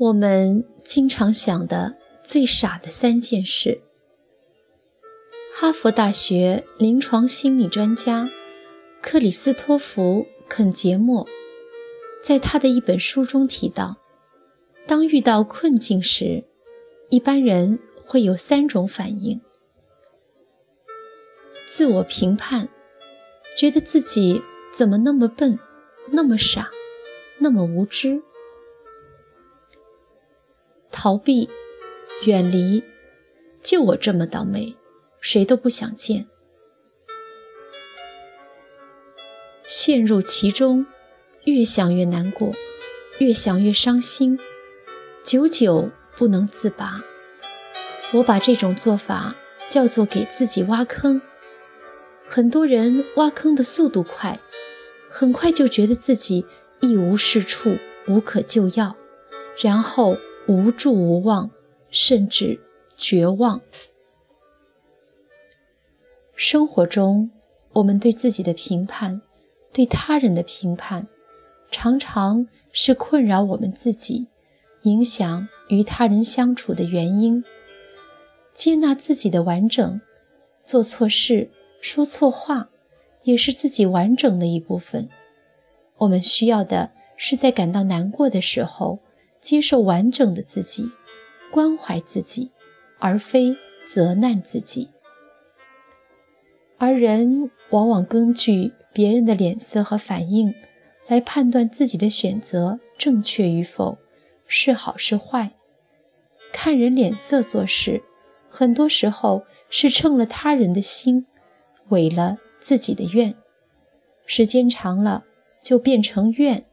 我们经常想的最傻的三件事。哈佛大学临床心理专家克里斯托弗·肯杰莫在他的一本书中提到，当遇到困境时，一般人会有三种反应：自我评判，觉得自己怎么那么笨，那么傻，那么无知。逃避，远离，就我这么倒霉，谁都不想见。陷入其中，越想越难过，越想越伤心，久久不能自拔。我把这种做法叫做给自己挖坑。很多人挖坑的速度快，很快就觉得自己一无是处，无可救药，然后。无助无望，甚至绝望。生活中，我们对自己的评判，对他人的评判，常常是困扰我们自己、影响与他人相处的原因。接纳自己的完整，做错事、说错话，也是自己完整的一部分。我们需要的是在感到难过的时候。接受完整的自己，关怀自己，而非责难自己。而人往往根据别人的脸色和反应来判断自己的选择正确与否，是好是坏。看人脸色做事，很多时候是称了他人的心，违了自己的愿。时间长了，就变成怨，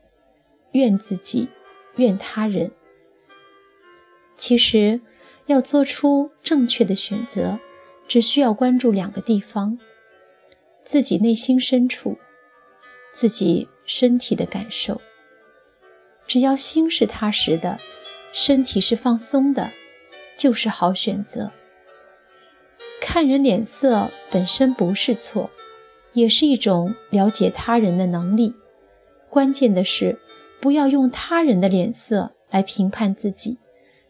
怨自己。怨他人。其实，要做出正确的选择，只需要关注两个地方：自己内心深处，自己身体的感受。只要心是踏实的，身体是放松的，就是好选择。看人脸色本身不是错，也是一种了解他人的能力。关键的是。不要用他人的脸色来评判自己，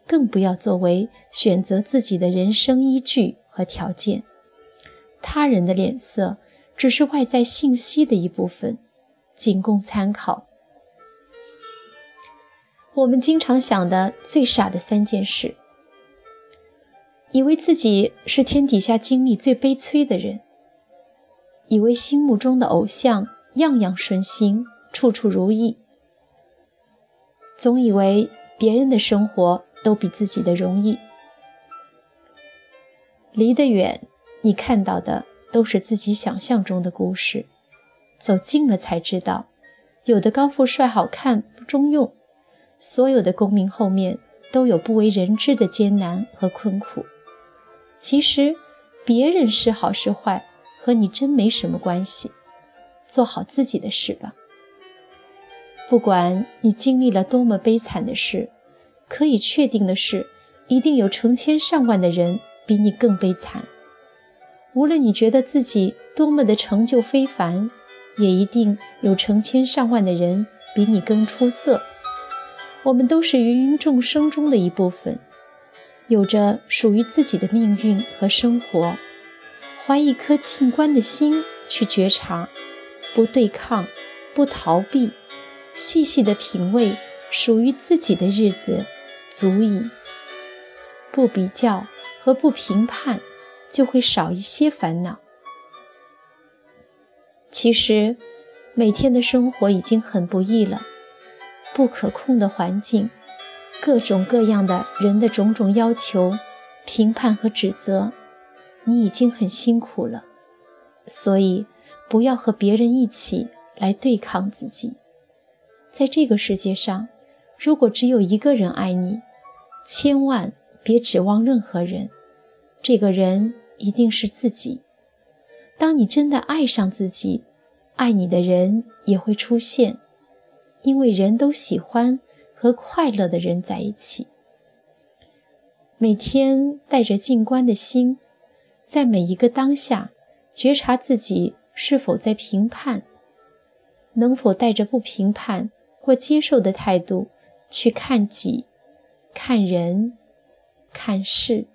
更不要作为选择自己的人生依据和条件。他人的脸色只是外在信息的一部分，仅供参考。我们经常想的最傻的三件事：以为自己是天底下经历最悲催的人；以为心目中的偶像样样顺心，处处如意。总以为别人的生活都比自己的容易，离得远，你看到的都是自己想象中的故事；走近了才知道，有的高富帅好看不中用，所有的功名后面都有不为人知的艰难和困苦。其实，别人是好是坏，和你真没什么关系，做好自己的事吧。不管你经历了多么悲惨的事，可以确定的是，一定有成千上万的人比你更悲惨。无论你觉得自己多么的成就非凡，也一定有成千上万的人比你更出色。我们都是芸芸众生中的一部分，有着属于自己的命运和生活。怀一颗静观的心去觉察，不对抗，不逃避。细细的品味属于自己的日子，足矣。不比较和不评判，就会少一些烦恼。其实，每天的生活已经很不易了，不可控的环境，各种各样的人的种种要求、评判和指责，你已经很辛苦了。所以，不要和别人一起来对抗自己。在这个世界上，如果只有一个人爱你，千万别指望任何人。这个人一定是自己。当你真的爱上自己，爱你的人也会出现，因为人都喜欢和快乐的人在一起。每天带着静观的心，在每一个当下觉察自己是否在评判，能否带着不评判。或接受的态度去看己、看人，看事。